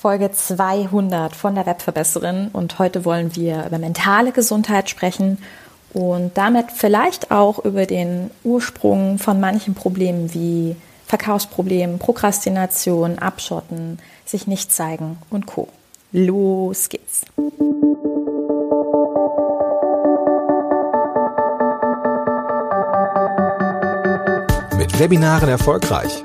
Folge 200 von der Webverbesserin und heute wollen wir über mentale Gesundheit sprechen und damit vielleicht auch über den Ursprung von manchen Problemen wie Verkaufsproblemen, Prokrastination, Abschotten, sich nicht zeigen und Co. Los geht's! Mit Webinaren erfolgreich.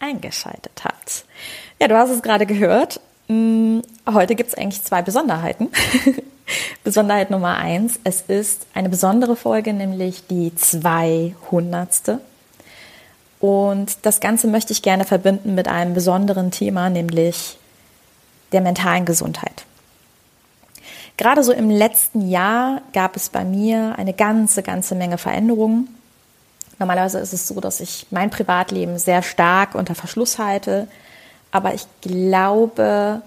eingeschaltet habt. Ja, du hast es gerade gehört. Mm, heute gibt es eigentlich zwei Besonderheiten. Besonderheit Nummer eins, es ist eine besondere Folge, nämlich die 200. Und das Ganze möchte ich gerne verbinden mit einem besonderen Thema, nämlich der mentalen Gesundheit. Gerade so im letzten Jahr gab es bei mir eine ganze, ganze Menge Veränderungen. Normalerweise ist es so, dass ich mein Privatleben sehr stark unter Verschluss halte. Aber ich glaube,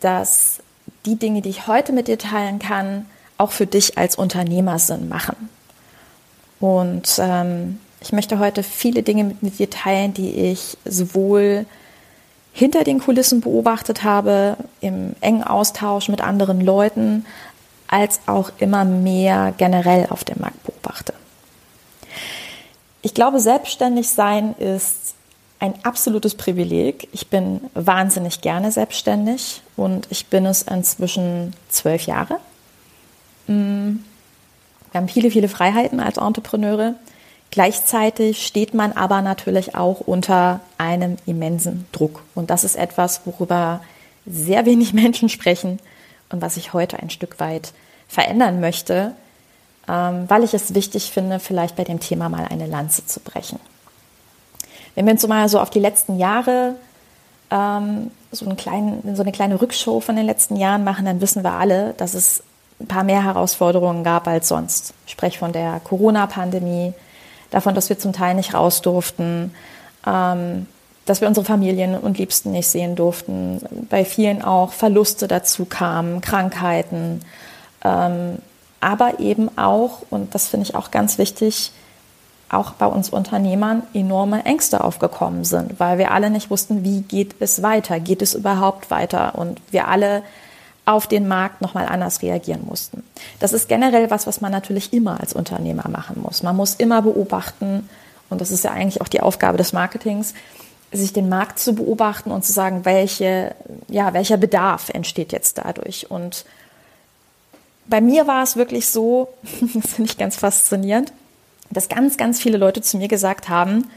dass die Dinge, die ich heute mit dir teilen kann, auch für dich als Unternehmer Sinn machen. Und ähm, ich möchte heute viele Dinge mit, mit dir teilen, die ich sowohl hinter den Kulissen beobachtet habe, im engen Austausch mit anderen Leuten, als auch immer mehr generell auf dem Markt beobachte. Ich glaube, selbstständig sein ist ein absolutes Privileg. Ich bin wahnsinnig gerne selbstständig und ich bin es inzwischen zwölf Jahre. Mm. Wir haben viele, viele Freiheiten als Entrepreneure. Gleichzeitig steht man aber natürlich auch unter einem immensen Druck. Und das ist etwas, worüber sehr wenig Menschen sprechen und was ich heute ein Stück weit verändern möchte, weil ich es wichtig finde, vielleicht bei dem Thema mal eine Lanze zu brechen. Wenn wir uns mal so auf die letzten Jahre ähm, so, einen kleinen, so eine kleine Rückschau von den letzten Jahren machen, dann wissen wir alle, dass es ein paar mehr Herausforderungen gab als sonst. Ich spreche von der Corona-Pandemie, davon, dass wir zum Teil nicht raus durften, ähm, dass wir unsere Familien und Liebsten nicht sehen durften, bei vielen auch Verluste dazu kamen, Krankheiten, ähm, aber eben auch, und das finde ich auch ganz wichtig, auch bei uns Unternehmern enorme Ängste aufgekommen sind, weil wir alle nicht wussten, wie geht es weiter, geht es überhaupt weiter und wir alle auf den Markt nochmal anders reagieren mussten. Das ist generell was, was man natürlich immer als Unternehmer machen muss. Man muss immer beobachten, und das ist ja eigentlich auch die Aufgabe des Marketings, sich den Markt zu beobachten und zu sagen, welche, ja, welcher Bedarf entsteht jetzt dadurch. Und bei mir war es wirklich so, das finde ich ganz faszinierend, dass ganz, ganz viele Leute zu mir gesagt haben,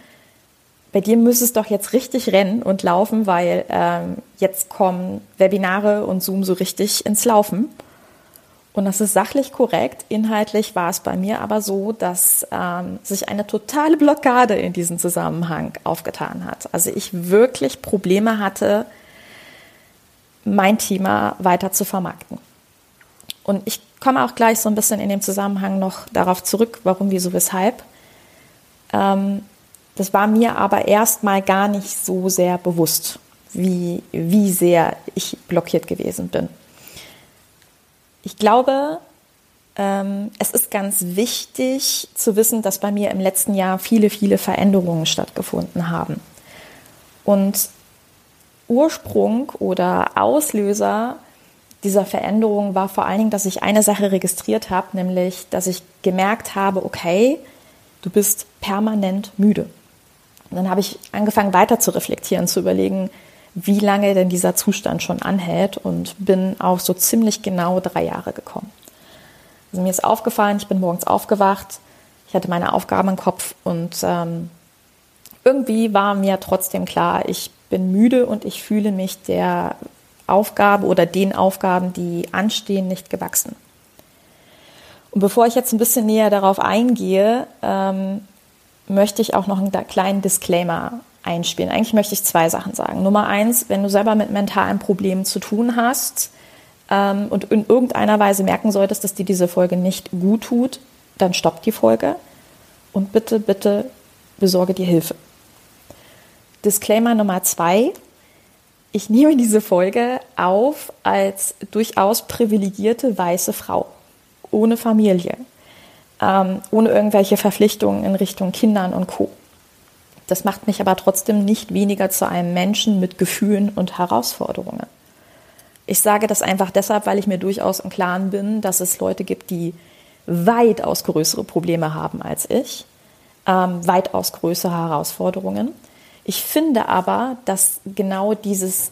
bei dir müsste es doch jetzt richtig rennen und laufen, weil ähm, jetzt kommen Webinare und Zoom so richtig ins Laufen. Und das ist sachlich korrekt. Inhaltlich war es bei mir aber so, dass ähm, sich eine totale Blockade in diesem Zusammenhang aufgetan hat. Also ich wirklich Probleme hatte, mein Thema weiter zu vermarkten. Und ich komme auch gleich so ein bisschen in dem Zusammenhang noch darauf zurück, warum, wieso, weshalb. Ähm, das war mir aber erstmal gar nicht so sehr bewusst, wie, wie sehr ich blockiert gewesen bin. Ich glaube, ähm, es ist ganz wichtig zu wissen, dass bei mir im letzten Jahr viele, viele Veränderungen stattgefunden haben. Und Ursprung oder Auslöser dieser Veränderung war vor allen Dingen, dass ich eine Sache registriert habe, nämlich, dass ich gemerkt habe, okay, du bist permanent müde. Und dann habe ich angefangen weiter zu reflektieren, zu überlegen, wie lange denn dieser Zustand schon anhält und bin auf so ziemlich genau drei Jahre gekommen. Also mir ist aufgefallen, ich bin morgens aufgewacht, ich hatte meine Aufgaben im Kopf und ähm, irgendwie war mir trotzdem klar, ich bin müde und ich fühle mich der Aufgabe oder den Aufgaben, die anstehen, nicht gewachsen. Und bevor ich jetzt ein bisschen näher darauf eingehe, ähm, möchte ich auch noch einen kleinen Disclaimer einspielen. Eigentlich möchte ich zwei Sachen sagen. Nummer eins, wenn du selber mit mentalen Problemen zu tun hast ähm, und in irgendeiner Weise merken solltest, dass dir diese Folge nicht gut tut, dann stopp die Folge und bitte, bitte besorge dir Hilfe. Disclaimer Nummer zwei. Ich nehme diese Folge auf als durchaus privilegierte weiße Frau, ohne Familie, ähm, ohne irgendwelche Verpflichtungen in Richtung Kindern und Co. Das macht mich aber trotzdem nicht weniger zu einem Menschen mit Gefühlen und Herausforderungen. Ich sage das einfach deshalb, weil ich mir durchaus im Klaren bin, dass es Leute gibt, die weitaus größere Probleme haben als ich, ähm, weitaus größere Herausforderungen. Ich finde aber, dass genau dieses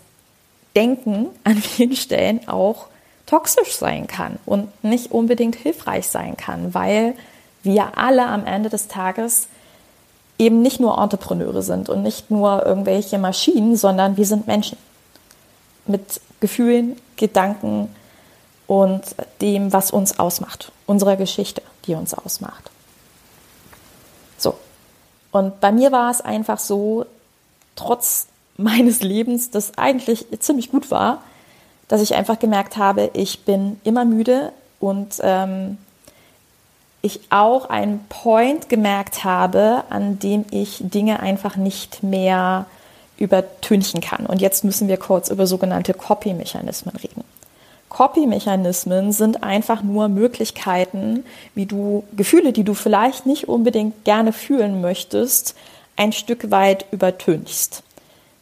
Denken an vielen Stellen auch toxisch sein kann und nicht unbedingt hilfreich sein kann, weil wir alle am Ende des Tages eben nicht nur Entrepreneure sind und nicht nur irgendwelche Maschinen, sondern wir sind Menschen mit Gefühlen, Gedanken und dem, was uns ausmacht, unserer Geschichte, die uns ausmacht. So. Und bei mir war es einfach so, trotz meines Lebens, das eigentlich ziemlich gut war, dass ich einfach gemerkt habe, ich bin immer müde und ähm, ich auch einen Point gemerkt habe, an dem ich Dinge einfach nicht mehr übertünchen kann. Und jetzt müssen wir kurz über sogenannte Copy-Mechanismen reden. Copy-Mechanismen sind einfach nur Möglichkeiten, wie du Gefühle, die du vielleicht nicht unbedingt gerne fühlen möchtest, ein Stück weit übertünchst.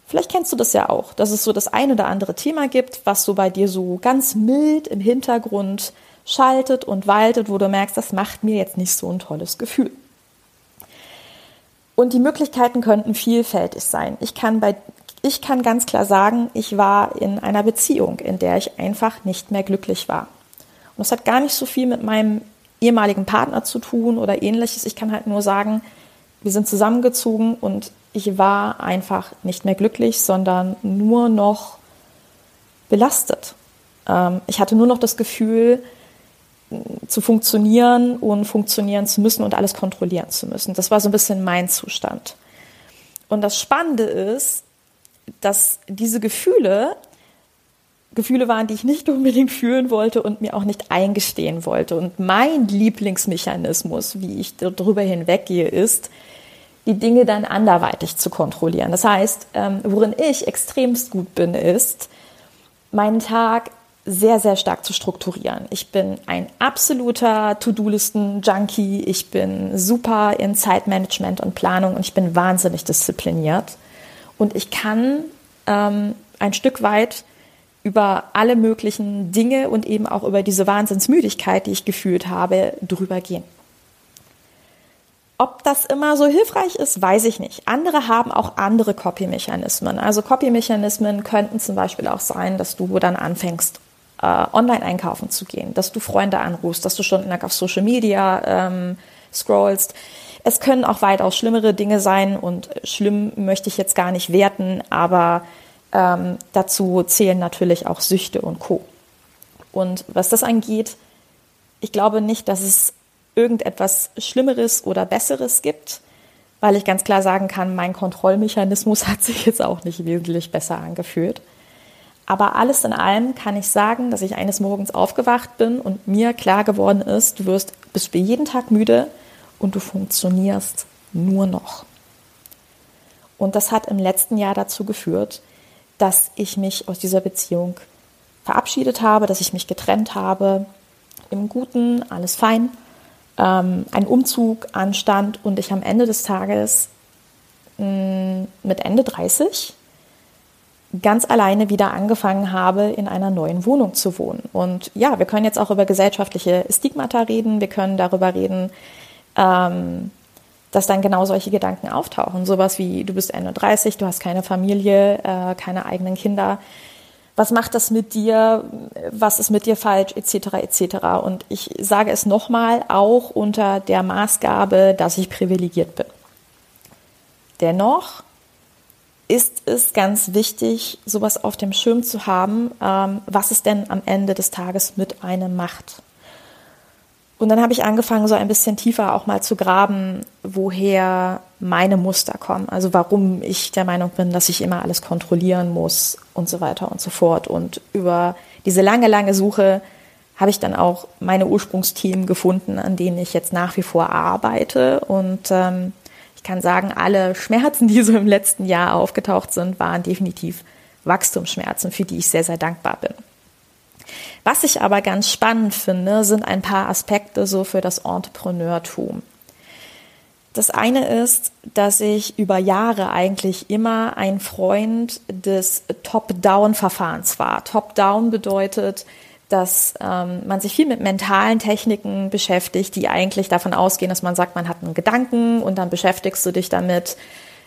Vielleicht kennst du das ja auch, dass es so das ein oder andere Thema gibt, was so bei dir so ganz mild im Hintergrund schaltet und waltet, wo du merkst, das macht mir jetzt nicht so ein tolles Gefühl. Und die Möglichkeiten könnten vielfältig sein. Ich kann bei ich kann ganz klar sagen, ich war in einer Beziehung, in der ich einfach nicht mehr glücklich war. Und das hat gar nicht so viel mit meinem ehemaligen Partner zu tun oder ähnliches. Ich kann halt nur sagen, wir sind zusammengezogen und ich war einfach nicht mehr glücklich, sondern nur noch belastet. Ähm, ich hatte nur noch das Gefühl, zu funktionieren und funktionieren zu müssen und alles kontrollieren zu müssen. Das war so ein bisschen mein Zustand. Und das Spannende ist, dass diese Gefühle Gefühle waren, die ich nicht unbedingt fühlen wollte und mir auch nicht eingestehen wollte. Und mein Lieblingsmechanismus, wie ich darüber hinweggehe, ist, die Dinge dann anderweitig zu kontrollieren. Das heißt, ähm, worin ich extremst gut bin, ist, meinen Tag sehr, sehr stark zu strukturieren. Ich bin ein absoluter To-Do-Listen-Junkie. Ich bin super in Zeitmanagement und Planung und ich bin wahnsinnig diszipliniert. Und ich kann ähm, ein Stück weit über alle möglichen Dinge und eben auch über diese Wahnsinnsmüdigkeit, die ich gefühlt habe, drüber gehen. Ob das immer so hilfreich ist, weiß ich nicht. Andere haben auch andere Copy-Mechanismen. Also Copy-Mechanismen könnten zum Beispiel auch sein, dass du dann anfängst, äh, online einkaufen zu gehen, dass du Freunde anrufst, dass du stundenlang auf Social Media ähm, scrollst. Es können auch weitaus schlimmere Dinge sein und schlimm möchte ich jetzt gar nicht werten, aber ähm, dazu zählen natürlich auch Süchte und Co. Und was das angeht, ich glaube nicht, dass es irgendetwas Schlimmeres oder Besseres gibt, weil ich ganz klar sagen kann, mein Kontrollmechanismus hat sich jetzt auch nicht wesentlich besser angefühlt. Aber alles in allem kann ich sagen, dass ich eines Morgens aufgewacht bin und mir klar geworden ist, du wirst, bist jeden Tag müde und du funktionierst nur noch. Und das hat im letzten Jahr dazu geführt, dass ich mich aus dieser Beziehung verabschiedet habe, dass ich mich getrennt habe. Im Guten, alles fein. Ähm, ein Umzug anstand und ich am Ende des Tages mh, mm, mit Ende 30 ganz alleine wieder angefangen habe, in einer neuen Wohnung zu wohnen. Und ja, wir können jetzt auch über gesellschaftliche Stigmata reden. Wir können darüber reden, ähm, dass dann genau solche Gedanken auftauchen. Sowas wie, du bist Ende 30, du hast keine Familie, äh, keine eigenen Kinder. Was macht das mit dir? Was ist mit dir falsch? Etc. etc. Und ich sage es nochmal, auch unter der Maßgabe, dass ich privilegiert bin. Dennoch ist es ganz wichtig, sowas auf dem Schirm zu haben, ähm, was es denn am Ende des Tages mit einem macht. Und dann habe ich angefangen, so ein bisschen tiefer auch mal zu graben, woher meine Muster kommen. Also warum ich der Meinung bin, dass ich immer alles kontrollieren muss und so weiter und so fort. Und über diese lange, lange Suche habe ich dann auch meine Ursprungsthemen gefunden, an denen ich jetzt nach wie vor arbeite. Und ähm, ich kann sagen, alle Schmerzen, die so im letzten Jahr aufgetaucht sind, waren definitiv Wachstumsschmerzen, für die ich sehr, sehr dankbar bin. Was ich aber ganz spannend finde, sind ein paar Aspekte so für das Entrepreneurtum. Das eine ist, dass ich über Jahre eigentlich immer ein Freund des Top-Down-Verfahrens war. Top-Down bedeutet, dass ähm, man sich viel mit mentalen Techniken beschäftigt, die eigentlich davon ausgehen, dass man sagt, man hat einen Gedanken und dann beschäftigst du dich damit,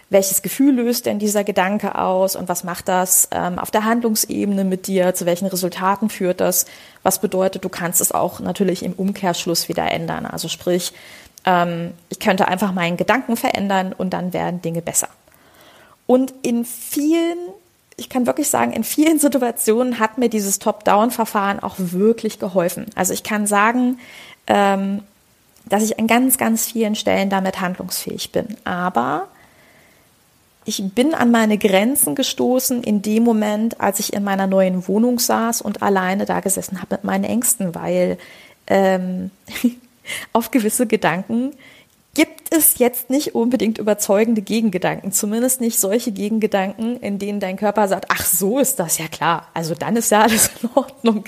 welches Gefühl löst denn dieser Gedanke aus und was macht das ähm, auf der Handlungsebene mit dir, zu welchen Resultaten führt das, was bedeutet, du kannst es auch natürlich im Umkehrschluss wieder ändern. Also sprich, ähm, ich könnte einfach meinen Gedanken verändern und dann werden Dinge besser. Und in vielen, ich kann wirklich sagen, in vielen Situationen hat mir dieses Top-Down-Verfahren auch wirklich geholfen. Also ich kann sagen, ähm, dass ich an ganz, ganz vielen Stellen damit handlungsfähig bin. Aber ich bin an meine Grenzen gestoßen in dem Moment, als ich in meiner neuen Wohnung saß und alleine da gesessen habe mit meinen Ängsten, weil ähm, auf gewisse Gedanken gibt es jetzt nicht unbedingt überzeugende Gegengedanken, zumindest nicht solche Gegengedanken, in denen dein Körper sagt, ach so ist das ja klar, also dann ist ja alles in Ordnung.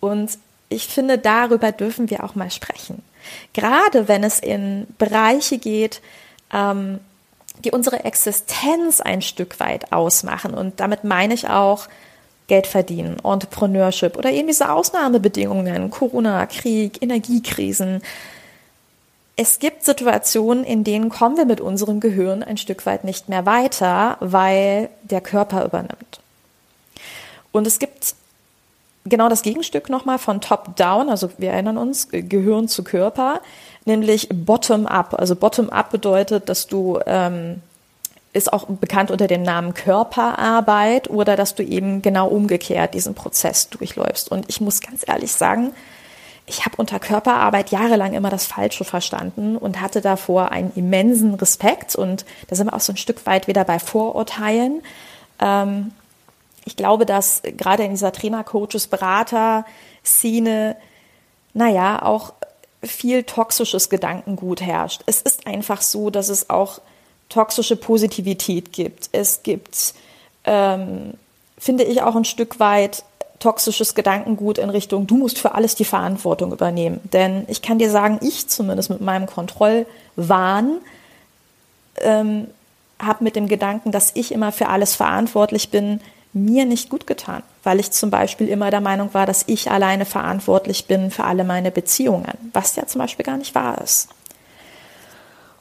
Und ich finde, darüber dürfen wir auch mal sprechen. Gerade wenn es in Bereiche geht, ähm, die unsere Existenz ein Stück weit ausmachen. Und damit meine ich auch Geld verdienen, Entrepreneurship oder eben diese Ausnahmebedingungen, Corona, Krieg, Energiekrisen. Es gibt Situationen, in denen kommen wir mit unserem Gehirn ein Stück weit nicht mehr weiter, weil der Körper übernimmt. Und es gibt genau das Gegenstück nochmal von Top-Down, also wir erinnern uns, Gehirn zu Körper, nämlich Bottom-Up. Also Bottom-Up bedeutet, dass du ähm, ist auch bekannt unter dem Namen Körperarbeit oder dass du eben genau umgekehrt diesen Prozess durchläufst. Und ich muss ganz ehrlich sagen, ich habe unter Körperarbeit jahrelang immer das Falsche verstanden und hatte davor einen immensen Respekt. Und da sind wir auch so ein Stück weit wieder bei Vorurteilen. Ähm, ich glaube, dass gerade in dieser Trainer, Coaches, Berater-Szene, naja, auch viel toxisches Gedankengut herrscht. Es ist einfach so, dass es auch toxische Positivität gibt. Es gibt, ähm, finde ich, auch ein Stück weit toxisches Gedankengut in Richtung, du musst für alles die Verantwortung übernehmen. Denn ich kann dir sagen, ich zumindest mit meinem Kontrollwahn ähm, habe mit dem Gedanken, dass ich immer für alles verantwortlich bin, mir nicht gut getan, weil ich zum Beispiel immer der Meinung war, dass ich alleine verantwortlich bin für alle meine Beziehungen, was ja zum Beispiel gar nicht wahr ist.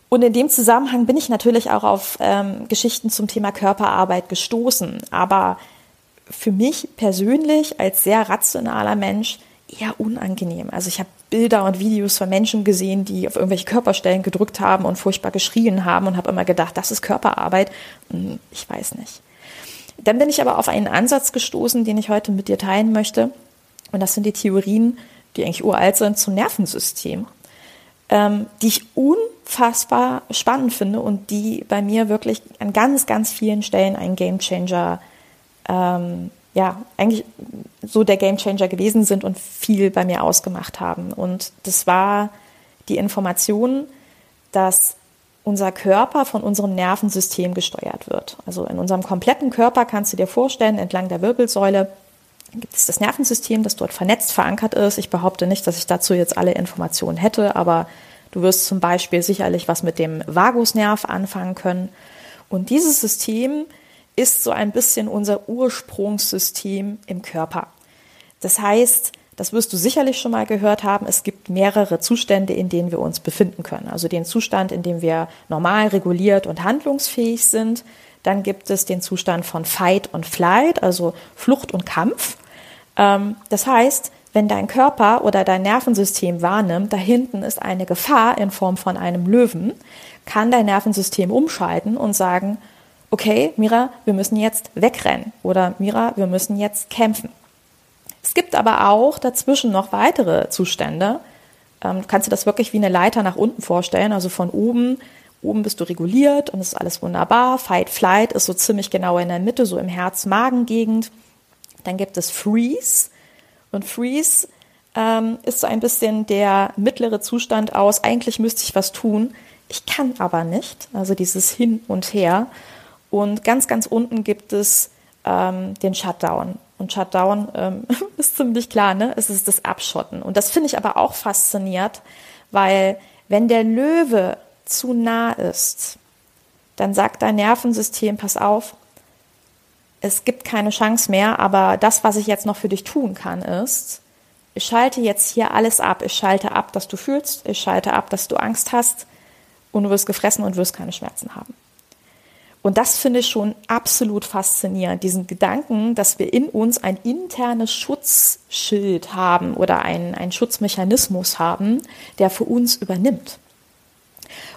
Und in dem Zusammenhang bin ich natürlich auch auf ähm, Geschichten zum Thema Körperarbeit gestoßen. Aber für mich persönlich als sehr rationaler Mensch eher unangenehm. Also ich habe Bilder und Videos von Menschen gesehen, die auf irgendwelche Körperstellen gedrückt haben und furchtbar geschrien haben und habe immer gedacht, das ist Körperarbeit. Hm, ich weiß nicht. Dann bin ich aber auf einen Ansatz gestoßen, den ich heute mit dir teilen möchte. Und das sind die Theorien, die eigentlich uralt sind, zum Nervensystem, ähm, die ich unfassbar spannend finde und die bei mir wirklich an ganz, ganz vielen Stellen ein Gamechanger, ähm, ja, eigentlich so der Gamechanger gewesen sind und viel bei mir ausgemacht haben. Und das war die Information, dass unser Körper von unserem Nervensystem gesteuert wird. Also in unserem kompletten Körper kannst du dir vorstellen, entlang der Wirbelsäule gibt es das Nervensystem, das dort vernetzt verankert ist. Ich behaupte nicht, dass ich dazu jetzt alle Informationen hätte, aber du wirst zum Beispiel sicherlich was mit dem Vagusnerv anfangen können. Und dieses System ist so ein bisschen unser Ursprungssystem im Körper. Das heißt, das wirst du sicherlich schon mal gehört haben. Es gibt mehrere Zustände, in denen wir uns befinden können. Also den Zustand, in dem wir normal reguliert und handlungsfähig sind. Dann gibt es den Zustand von Fight und Flight, also Flucht und Kampf. Ähm, das heißt, wenn dein Körper oder dein Nervensystem wahrnimmt, da hinten ist eine Gefahr in Form von einem Löwen, kann dein Nervensystem umschalten und sagen, okay, Mira, wir müssen jetzt wegrennen oder Mira, wir müssen jetzt kämpfen. Es gibt aber auch dazwischen noch weitere Zustände, Ähm, kannst du das wirklich wie eine Leiter nach unten vorstellen, also von oben. Oben bist du reguliert und es ist alles wunderbar. Fight, Flight ist so ziemlich genau in der Mitte, so im Herz-Magen-Gegend. Dann gibt es Freeze. Und Freeze ähm, ist so ein bisschen der mittlere Zustand aus, eigentlich müsste ich was tun, ich kann aber nicht. Also dieses Hin und Her. Und ganz, ganz unten gibt es ähm, den Shutdown. Und Shutdown ähm, ist ziemlich klar, ne? Es ist das Abschotten. Und das finde ich aber auch fasziniert, weil wenn der Löwe zu nah ist, dann sagt dein Nervensystem, pass auf, es gibt keine Chance mehr, aber das, was ich jetzt noch für dich tun kann, ist, ich schalte jetzt hier alles ab. Ich schalte ab, dass du fühlst, ich schalte ab, dass du Angst hast und du wirst gefressen und wirst keine Schmerzen haben. Und das finde ich schon absolut faszinierend, diesen Gedanken, dass wir in uns ein internes Schutzschild haben oder einen, Schutzmechanismus haben, der für uns übernimmt.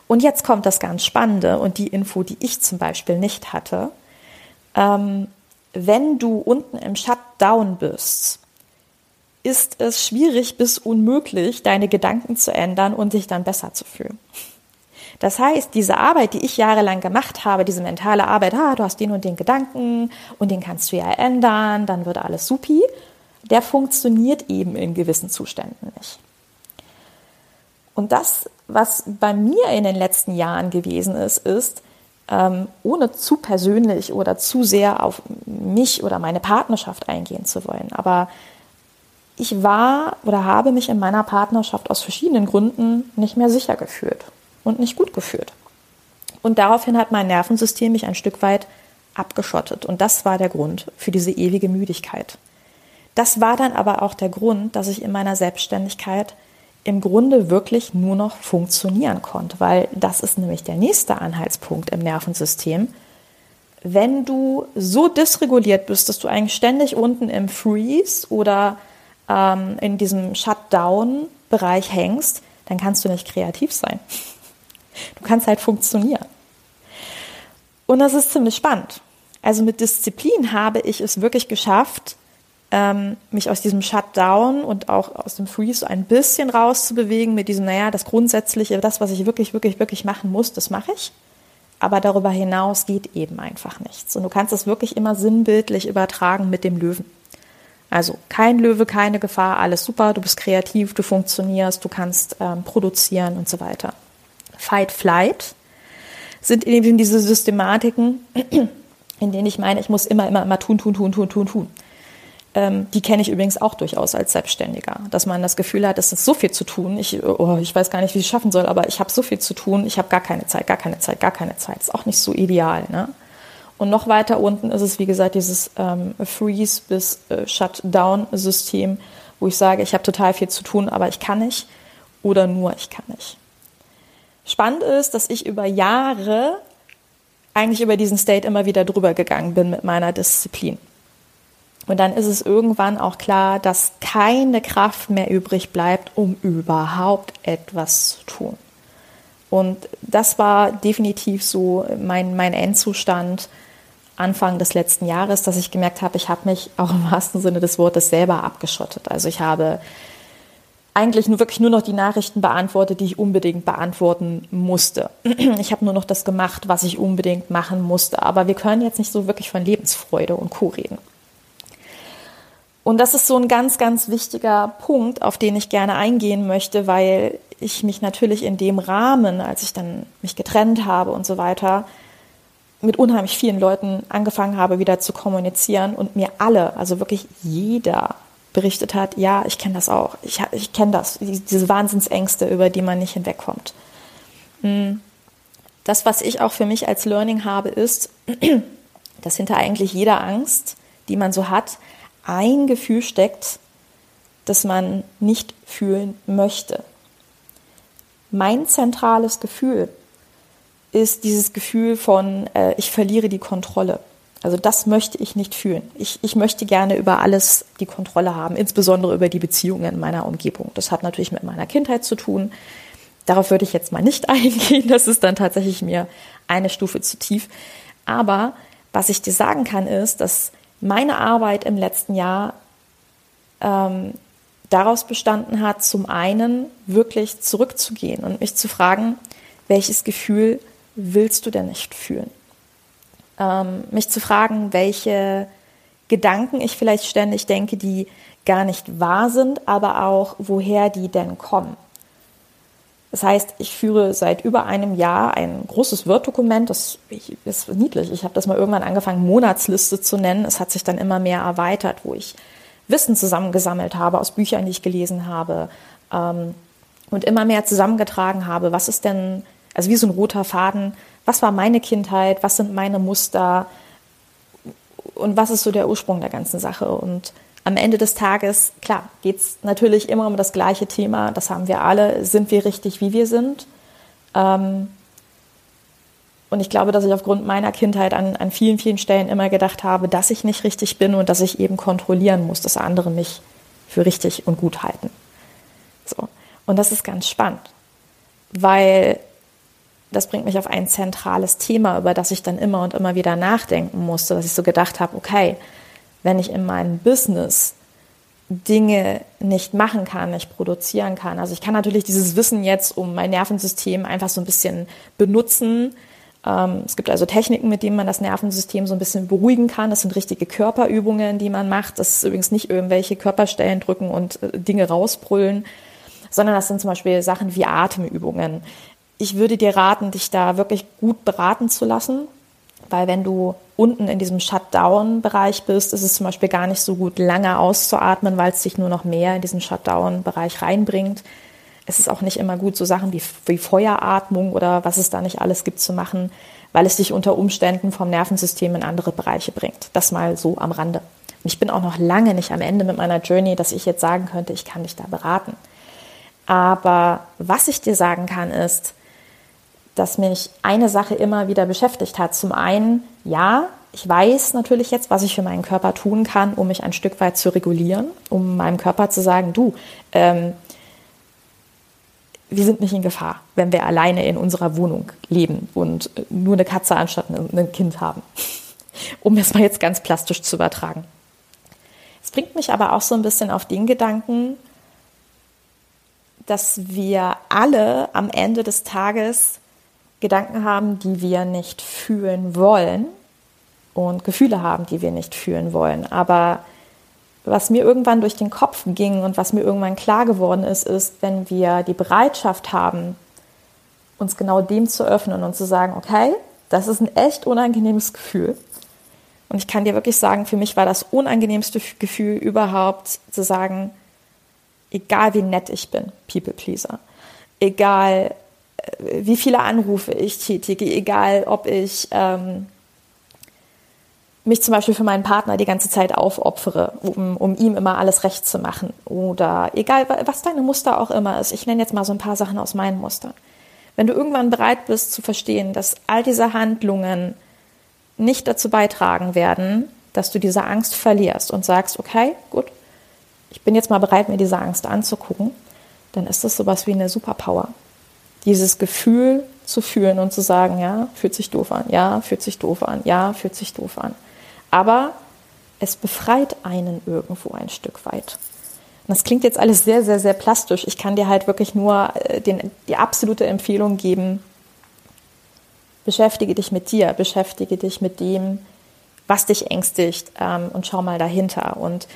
Und jetzt kommt das ganz Spannende und die Info, die ich zum Beispiel nicht hatte. Ähm, wenn du unten im Shutdown bist, ist es schwierig bis unmöglich, deine Gedanken zu ändern und dich dann besser zu fühlen. Das heißt, diese Arbeit, die ich jahrelang gemacht habe, diese mentale Arbeit, ah, du hast den und den Gedanken und den kannst du ja ändern, dann wird alles supi, der funktioniert eben in gewissen Zuständen nicht. Und das, was bei mir in den letzten Jahren gewesen ist, ist, ähm, ohne zu persönlich oder zu sehr auf mich oder meine Partnerschaft eingehen zu wollen, aber ich war oder habe mich in meiner Partnerschaft aus verschiedenen Gründen nicht mehr sicher gefühlt und nicht gut gefühlt. Und daraufhin hat mein Nervensystem mich ein Stück weit abgeschottet. Und das war der Grund für diese ewige Müdigkeit. Das war dann aber auch der Grund, dass ich in meiner Selbstständigkeit im Grunde wirklich nur noch funktionieren konnte, weil das ist nämlich der nächste Anhaltspunkt im Nervensystem. Wenn du so dysreguliert bist, dass du eigentlich ständig unten im Freeze oder ähm, in diesem Shutdown-Bereich hängst, dann kannst du nicht kreativ sein. Du kannst halt funktionieren. Und das ist ziemlich spannend. Also mit Disziplin habe ich es wirklich geschafft, ähm, mich aus diesem Shutdown und auch aus dem Freeze ein bisschen rauszubewegen mit diesem, naja, das Grundsätzliche, das, was ich wirklich, wirklich, wirklich machen muss, das mache ich. Aber darüber hinaus geht eben einfach nichts. Und du kannst es wirklich immer sinnbildlich übertragen mit dem Löwen. Also kein Löwe, keine Gefahr, alles super, du bist kreativ, du funktionierst, du kannst ähm, produzieren und so weiter. Fight, Flight sind eben diese Systematiken, in denen ich meine, ich muss immer, immer, immer tun, tun, tun, tun, tun, tun. Ähm, die kenne ich übrigens auch durchaus als Selbstständiger, dass man das Gefühl hat, es ist so viel zu tun. Ich, oh, ich weiß gar nicht, wie ich es schaffen soll, aber ich habe so viel zu tun. Ich habe gar keine Zeit, gar keine Zeit, gar keine Zeit. Ist auch nicht so ideal. Ne? Und noch weiter unten ist es, wie gesagt, dieses ähm, Freeze- bis äh, Shutdown-System, wo ich sage, ich habe total viel zu tun, aber ich kann nicht oder nur ich kann nicht. Spannend ist, dass ich über Jahre eigentlich über diesen State immer wieder drüber gegangen bin mit meiner Disziplin. Und dann ist es irgendwann auch klar, dass keine Kraft mehr übrig bleibt, um überhaupt etwas zu tun. Und das war definitiv so mein, mein Endzustand, Anfang des letzten Jahres, dass ich gemerkt habe, ich habe mich auch im wahrsten Sinne des Wortes selber abgeschottet. Also ich habe eigentlich nur wirklich nur noch die Nachrichten beantwortet, die ich unbedingt beantworten musste. Ich habe nur noch das gemacht, was ich unbedingt machen musste. Aber wir können jetzt nicht so wirklich von Lebensfreude und Co. reden. Und das ist so ein ganz, ganz wichtiger Punkt, auf den ich gerne eingehen möchte, weil ich mich natürlich in dem Rahmen, als ich dann mich getrennt habe und so weiter, mit unheimlich vielen Leuten angefangen habe, wieder zu kommunizieren und mir alle, also wirklich jeder berichtet hat, ja, ich kenne das auch, ich, ich kenne das, diese Wahnsinnsängste, über die man nicht hinwegkommt. Hm. Das, was ich auch für mich als Learning habe, ist, dass hinter eigentlich jeder Angst, die man so hat, ein Gefühl steckt, das man nicht fühlen möchte. Mein zentrales Gefühl ist dieses Gefühl von, äh, ich verliere die Kontrolle. Also das möchte ich nicht fühlen. Ich, ich möchte gerne über alles die Kontrolle haben, insbesondere über die Beziehungen in meiner Umgebung. Das hat natürlich mit meiner Kindheit zu tun. Darauf würde ich jetzt mal nicht eingehen. Das ist dann tatsächlich mir eine Stufe zu tief. Aber was ich dir sagen kann, ist, dass meine Arbeit im letzten Jahr ähm, daraus bestanden hat, zum einen wirklich zurückzugehen und mich zu fragen, welches Gefühl willst du denn nicht fühlen? Ähm, mich zu fragen, welche Gedanken ich vielleicht ständig denke, die gar nicht wahr sind, aber auch woher die denn kommen. Das heißt, ich führe seit über einem Jahr ein großes Word-Dokument. Das ist niedlich. Ich habe das mal irgendwann angefangen, Monatsliste zu nennen. Es hat sich dann immer mehr erweitert, wo ich Wissen zusammengesammelt habe aus Büchern, die ich gelesen habe ähm, und immer mehr zusammengetragen habe. Was ist denn, also wie so ein roter Faden, was war meine Kindheit, was sind meine Muster und was ist so der Ursprung der ganzen Sache. Und am Ende des Tages, klar, geht es natürlich immer um das gleiche Thema, das haben wir alle, sind wir richtig, wie wir sind? Ähm, und ich glaube, dass ich aufgrund meiner Kindheit an, an vielen, vielen Stellen immer gedacht habe, dass ich nicht richtig bin und dass ich eben kontrollieren muss, dass andere mich für richtig und gut halten. So. Und das ist ganz spannend, weil das bringt mich auf ein zentrales Thema, über das ich dann immer und immer wieder nachdenken musste, dass ich so gedacht habe, okay, wenn ich in meinem Business Dinge nicht machen kann, nicht produzieren kann. Also ich kann natürlich dieses Wissen jetzt um mein Nervensystem einfach so ein bisschen benutzen. Ähm, es gibt also Techniken, mit denen man das Nervensystem so ein bisschen beruhigen kann. Das sind richtige Körperübungen, die man macht. Das ist übrigens nicht irgendwelche Körperstellen drücken und äh, Dinge rausbrüllen, sondern das sind zum Beispiel Sachen wie Atemübungen. Ich würde dir raten, dich da wirklich gut beraten zu lassen weil wenn du unten in diesem Shutdown-Bereich bist, ist es zum Beispiel gar nicht so gut, lange auszuatmen, weil es dich nur noch mehr in diesen Shutdown-Bereich reinbringt. Es ist auch nicht immer gut, so Sachen wie, wie Feueratmung oder was es da nicht alles gibt zu machen, weil es dich unter Umständen vom Nervensystem in andere Bereiche bringt. Das mal so am Rande. Und ich bin auch noch lange nicht am Ende mit meiner Journey, dass ich jetzt sagen könnte, ich kann dich da beraten. Aber was ich dir sagen kann, ist, dass mich eine Sache immer wieder beschäftigt hat. Zum einen, ja, ich weiß natürlich jetzt, was ich für meinen Körper tun kann, um mich ein Stück weit zu regulieren, um meinem Körper zu sagen, du, ähm, wir sind nicht in Gefahr, wenn wir alleine in unserer Wohnung leben und nur eine Katze anstatt ein Kind haben. um das mal jetzt ganz plastisch zu übertragen. Es bringt mich aber auch so ein bisschen auf den Gedanken, dass wir alle am Ende des Tages Gedanken haben, die wir nicht fühlen wollen und Gefühle haben, die wir nicht fühlen wollen. Aber was mir irgendwann durch den Kopf ging und was mir irgendwann klar geworden ist, ist, wenn wir die Bereitschaft haben, uns genau dem zu öffnen und zu sagen, okay, das ist ein echt unangenehmes Gefühl. Und ich kann dir wirklich sagen, für mich war das unangenehmste Gefühl überhaupt zu sagen, egal wie nett ich bin, People Pleaser, egal wie viele Anrufe ich tätige, egal ob ich ähm, mich zum Beispiel für meinen Partner die ganze Zeit aufopfere, um, um ihm immer alles recht zu machen. Oder egal, was deine Muster auch immer ist. Ich nenne jetzt mal so ein paar Sachen aus meinen Mustern. Wenn du irgendwann bereit bist zu verstehen, dass all diese Handlungen nicht dazu beitragen werden, dass du diese Angst verlierst und sagst, okay, gut, ich bin jetzt mal bereit, mir diese Angst anzugucken, dann ist das sowas wie eine Superpower dieses Gefühl zu fühlen und zu sagen, ja, fühlt sich doof an, ja, fühlt sich doof an, ja, fühlt sich doof an. Aber es befreit einen irgendwo ein Stück weit. Das klingt jetzt alles sehr, sehr, sehr plastisch. Ich kann dir halt wirklich nur äh, den, die absolute Empfehlung geben, beschäftige dich mit dir, beschäftige dich mit dem, was dich ängstigt ähm, und schau mal dahinter. Und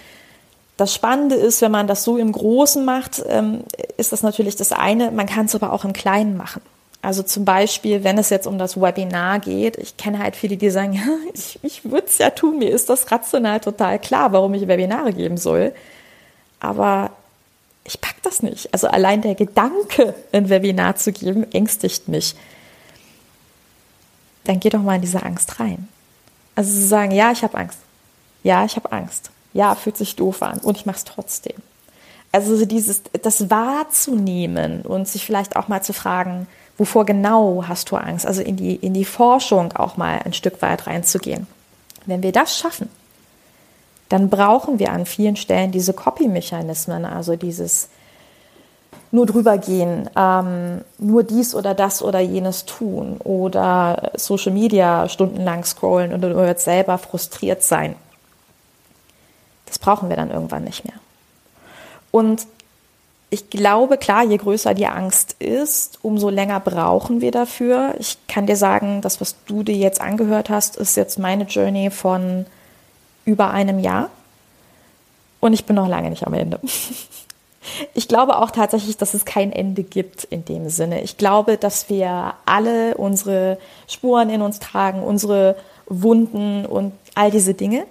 das Spannende ist, wenn man das so im Großen macht, ähm, ist das natürlich das eine. Man kann es aber auch im Kleinen machen. Also zum Beispiel, wenn es jetzt um das Webinar geht, ich kenne halt viele, die sagen, ja, ich, ich würde es ja tun, mir ist das rational total klar, warum ich Webinare geben soll. Aber ich pack das nicht. Also allein der Gedanke, ein Webinar zu geben, ängstigt mich. Dann geh doch mal in diese Angst rein. Also zu sagen, ja, ich habe Angst. Ja, ich habe Angst ja, fühlt sich doof an und ich mache es trotzdem. Also dieses, das wahrzunehmen und sich vielleicht auch mal zu fragen, wovor genau hast du Angst? Also in die, in die Forschung auch mal ein Stück weit reinzugehen. Wenn wir das schaffen, dann brauchen wir an vielen Stellen diese Copy-Mechanismen, also dieses nur drüber gehen, ähm, nur dies oder das oder jenes tun oder Social Media stundenlang scrollen und jetzt selber frustriert sein. Das brauchen wir dann irgendwann nicht mehr. Und ich glaube, klar, je größer die Angst ist, umso länger brauchen wir dafür. Ich kann dir sagen, das, was du dir jetzt angehört hast, ist jetzt meine Journey von über einem Jahr. Und ich bin noch lange nicht am Ende. Ich glaube auch tatsächlich, dass es kein Ende gibt in dem Sinne. Ich glaube, dass wir alle unsere Spuren in uns tragen, unsere Wunden und all diese Dinge.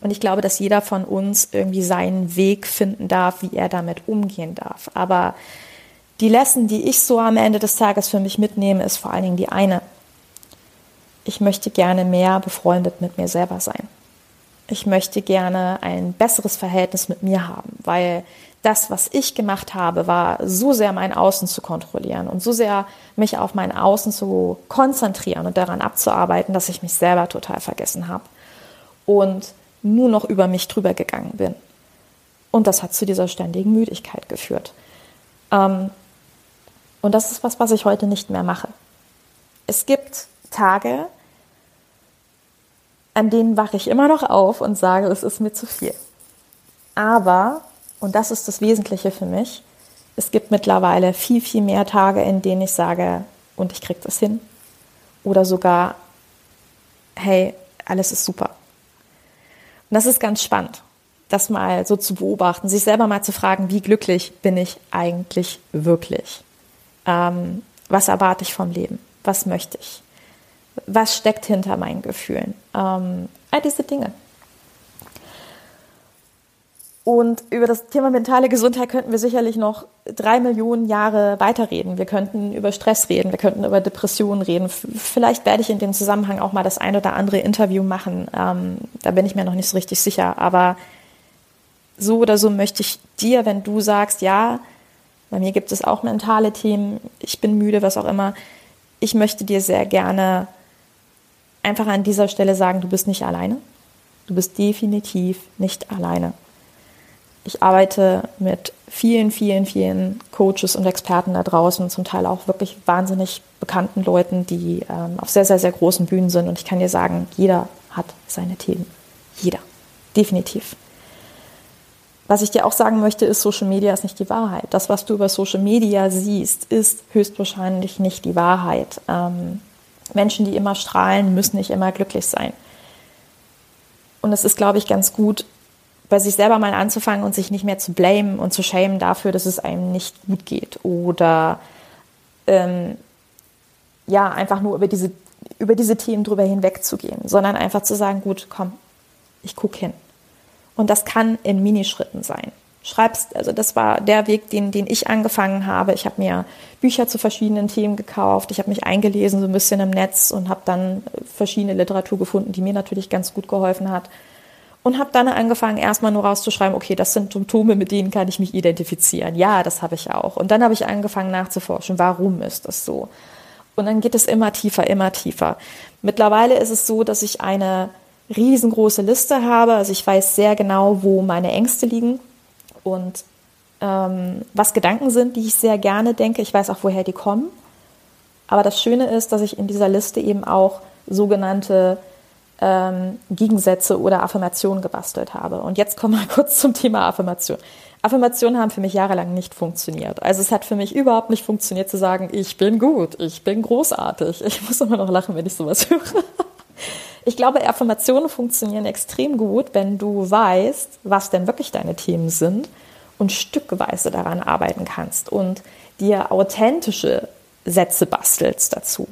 Und ich glaube, dass jeder von uns irgendwie seinen Weg finden darf, wie er damit umgehen darf. Aber die Lesson, die ich so am Ende des Tages für mich mitnehme, ist vor allen Dingen die eine. Ich möchte gerne mehr befreundet mit mir selber sein. Ich möchte gerne ein besseres Verhältnis mit mir haben, weil das, was ich gemacht habe, war so sehr mein Außen zu kontrollieren und so sehr mich auf mein Außen zu konzentrieren und daran abzuarbeiten, dass ich mich selber total vergessen habe. Und nur noch über mich drüber gegangen bin. Und das hat zu dieser ständigen Müdigkeit geführt. Ähm, und das ist was, was ich heute nicht mehr mache. Es gibt Tage, an denen wache ich immer noch auf und sage, es ist mir zu viel. Aber, und das ist das Wesentliche für mich, es gibt mittlerweile viel, viel mehr Tage, in denen ich sage, und ich kriege das hin. Oder sogar, hey, alles ist super. Und das ist ganz spannend, das mal so zu beobachten, sich selber mal zu fragen, wie glücklich bin ich eigentlich wirklich? Ähm, was erwarte ich vom Leben? Was möchte ich? Was steckt hinter meinen Gefühlen? Ähm, all diese Dinge. Und über das Thema mentale Gesundheit könnten wir sicherlich noch drei Millionen Jahre weiterreden. Wir könnten über Stress reden, wir könnten über Depressionen reden. Vielleicht werde ich in dem Zusammenhang auch mal das ein oder andere Interview machen. Ähm, da bin ich mir noch nicht so richtig sicher. Aber so oder so möchte ich dir, wenn du sagst, ja, bei mir gibt es auch mentale Themen, ich bin müde, was auch immer, ich möchte dir sehr gerne einfach an dieser Stelle sagen, du bist nicht alleine. Du bist definitiv nicht alleine. Ich arbeite mit vielen, vielen, vielen Coaches und Experten da draußen, zum Teil auch wirklich wahnsinnig bekannten Leuten, die ähm, auf sehr, sehr, sehr großen Bühnen sind. Und ich kann dir sagen, jeder hat seine Themen. Jeder. Definitiv. Was ich dir auch sagen möchte, ist, Social Media ist nicht die Wahrheit. Das, was du über Social Media siehst, ist höchstwahrscheinlich nicht die Wahrheit. Ähm, Menschen, die immer strahlen, müssen nicht immer glücklich sein. Und es ist, glaube ich, ganz gut, bei sich selber mal anzufangen und sich nicht mehr zu blamen und zu schämen dafür, dass es einem nicht gut geht oder ähm, ja, einfach nur über diese, über diese Themen drüber hinwegzugehen, sondern einfach zu sagen, gut, komm, ich gucke hin. Und das kann in Minischritten sein. Schreibst, also das war der Weg, den, den ich angefangen habe. Ich habe mir Bücher zu verschiedenen Themen gekauft. Ich habe mich eingelesen so ein bisschen im Netz und habe dann verschiedene Literatur gefunden, die mir natürlich ganz gut geholfen hat und habe dann angefangen, erstmal nur rauszuschreiben, okay, das sind Symptome, mit denen kann ich mich identifizieren. Ja, das habe ich auch. Und dann habe ich angefangen nachzuforschen, warum ist das so? Und dann geht es immer tiefer, immer tiefer. Mittlerweile ist es so, dass ich eine riesengroße Liste habe. Also ich weiß sehr genau, wo meine Ängste liegen und ähm, was Gedanken sind, die ich sehr gerne denke. Ich weiß auch, woher die kommen. Aber das Schöne ist, dass ich in dieser Liste eben auch sogenannte ähm, Gegensätze oder Affirmationen gebastelt habe. Und jetzt kommen wir kurz zum Thema Affirmation. Affirmationen haben für mich jahrelang nicht funktioniert. Also es hat für mich überhaupt nicht funktioniert zu sagen, ich bin gut, ich bin großartig. Ich muss immer noch lachen, wenn ich sowas höre. Ich glaube, Affirmationen funktionieren extrem gut, wenn du weißt, was denn wirklich deine Themen sind und stückweise daran arbeiten kannst und dir authentische Sätze bastelst dazu.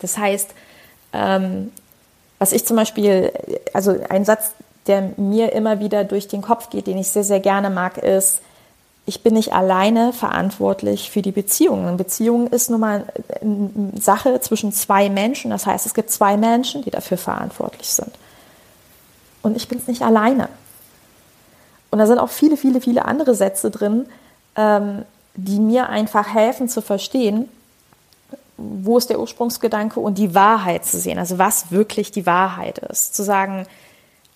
Das heißt, ähm, was ich zum Beispiel, also ein Satz, der mir immer wieder durch den Kopf geht, den ich sehr, sehr gerne mag, ist, ich bin nicht alleine verantwortlich für die Beziehungen. Eine Beziehung ist nun mal eine Sache zwischen zwei Menschen. Das heißt, es gibt zwei Menschen, die dafür verantwortlich sind. Und ich bin es nicht alleine. Und da sind auch viele, viele, viele andere Sätze drin, ähm, die mir einfach helfen zu verstehen, wo ist der Ursprungsgedanke und die Wahrheit zu sehen, also was wirklich die Wahrheit ist. Zu sagen,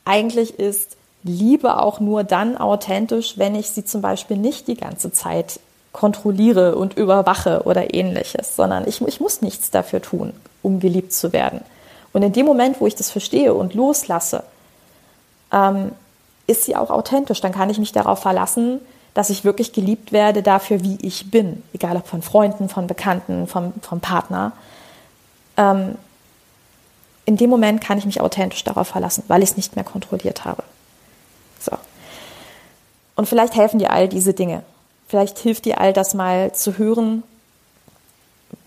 eigentlich ist Liebe auch nur dann authentisch, wenn ich sie zum Beispiel nicht die ganze Zeit kontrolliere und überwache oder ähnliches, sondern ich, ich muss nichts dafür tun, um geliebt zu werden. Und in dem Moment, wo ich das verstehe und loslasse, ähm, ist sie auch authentisch. Dann kann ich mich darauf verlassen, dass ich wirklich geliebt werde dafür, wie ich bin, egal ob von Freunden, von Bekannten, vom, vom Partner. Ähm, in dem Moment kann ich mich authentisch darauf verlassen, weil ich es nicht mehr kontrolliert habe. So. Und vielleicht helfen dir all diese Dinge. Vielleicht hilft dir all das mal zu hören.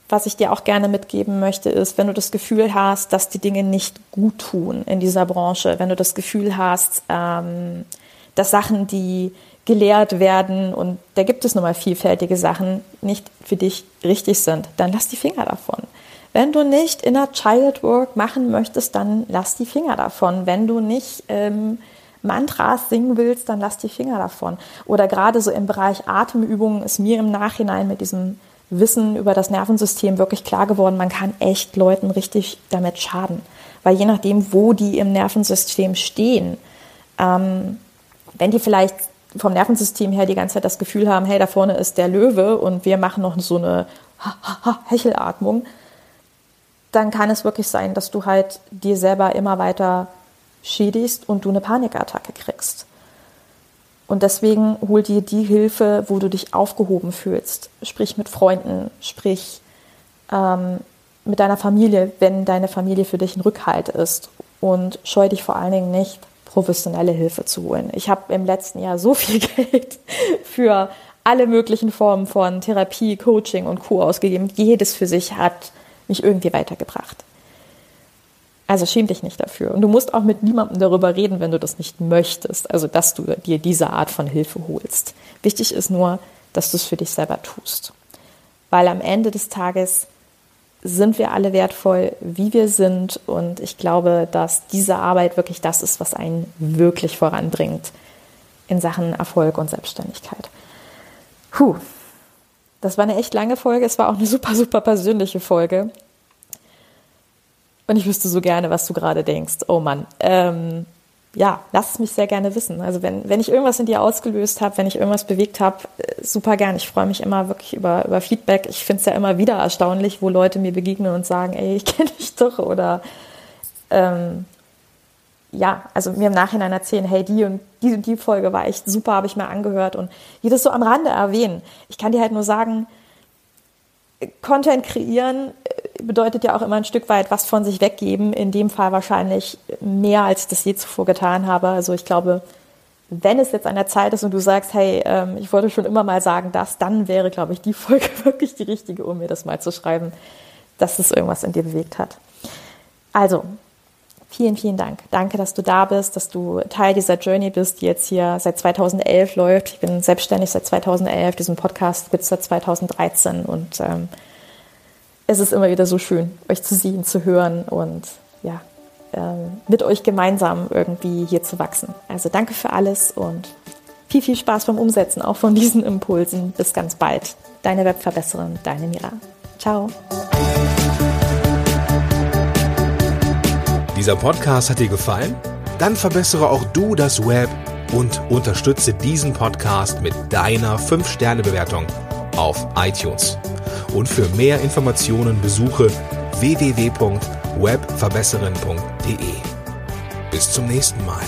Was ich dir auch gerne mitgeben möchte, ist, wenn du das Gefühl hast, dass die Dinge nicht gut tun in dieser Branche, wenn du das Gefühl hast, ähm, dass Sachen, die gelehrt werden und da gibt es nun mal vielfältige Sachen, nicht für dich richtig sind, dann lass die Finger davon. Wenn du nicht Inner Child Work machen möchtest, dann lass die Finger davon. Wenn du nicht ähm, Mantras singen willst, dann lass die Finger davon. Oder gerade so im Bereich Atemübungen ist mir im Nachhinein mit diesem Wissen über das Nervensystem wirklich klar geworden, man kann echt Leuten richtig damit schaden. Weil je nachdem, wo die im Nervensystem stehen, ähm, wenn die vielleicht vom Nervensystem her die ganze Zeit das Gefühl haben, hey, da vorne ist der Löwe und wir machen noch so eine Hechelatmung, dann kann es wirklich sein, dass du halt dir selber immer weiter schädigst und du eine Panikattacke kriegst. Und deswegen hol dir die Hilfe, wo du dich aufgehoben fühlst. Sprich mit Freunden, sprich ähm, mit deiner Familie, wenn deine Familie für dich ein Rückhalt ist. Und scheu dich vor allen Dingen nicht, professionelle Hilfe zu holen. Ich habe im letzten Jahr so viel Geld für alle möglichen Formen von Therapie, Coaching und Co. ausgegeben. Jedes für sich hat mich irgendwie weitergebracht. Also schäm dich nicht dafür. Und du musst auch mit niemandem darüber reden, wenn du das nicht möchtest. Also, dass du dir diese Art von Hilfe holst. Wichtig ist nur, dass du es für dich selber tust. Weil am Ende des Tages sind wir alle wertvoll, wie wir sind. Und ich glaube, dass diese Arbeit wirklich das ist, was einen wirklich voranbringt in Sachen Erfolg und Selbstständigkeit. Puh, das war eine echt lange Folge. Es war auch eine super, super persönliche Folge. Und ich wüsste so gerne, was du gerade denkst. Oh Mann. Ähm, ja, lass es mich sehr gerne wissen. Also wenn, wenn ich irgendwas in dir ausgelöst habe, wenn ich irgendwas bewegt habe, äh, super gern. Ich freue mich immer wirklich über, über Feedback. Ich finde es ja immer wieder erstaunlich, wo Leute mir begegnen und sagen, ey, ich kenne dich doch. Oder ähm, ja, also mir im Nachhinein erzählen, hey, die und die und die Folge war echt super, habe ich mir angehört und jedes so am Rande erwähnen. Ich kann dir halt nur sagen, Content kreieren äh, bedeutet ja auch immer ein Stück weit was von sich weggeben. In dem Fall wahrscheinlich mehr, als ich das je zuvor getan habe. Also ich glaube, wenn es jetzt an der Zeit ist und du sagst, hey, ähm, ich wollte schon immer mal sagen das, dann wäre, glaube ich, die Folge wirklich die richtige, um mir das mal zu schreiben, dass es irgendwas in dir bewegt hat. Also, Vielen, vielen Dank. Danke, dass du da bist, dass du Teil dieser Journey bist, die jetzt hier seit 2011 läuft. Ich bin selbstständig seit 2011. Diesen Podcast gibt es seit 2013 und ähm, es ist immer wieder so schön, euch zu sehen, zu hören und ja, ähm, mit euch gemeinsam irgendwie hier zu wachsen. Also danke für alles und viel, viel Spaß beim Umsetzen, auch von diesen Impulsen. Bis ganz bald. Deine Webverbesserin, deine Mira. Ciao. Dieser Podcast hat dir gefallen? Dann verbessere auch du das Web und unterstütze diesen Podcast mit deiner 5-Sterne-Bewertung auf iTunes. Und für mehr Informationen besuche www.webverbesserin.de. Bis zum nächsten Mal.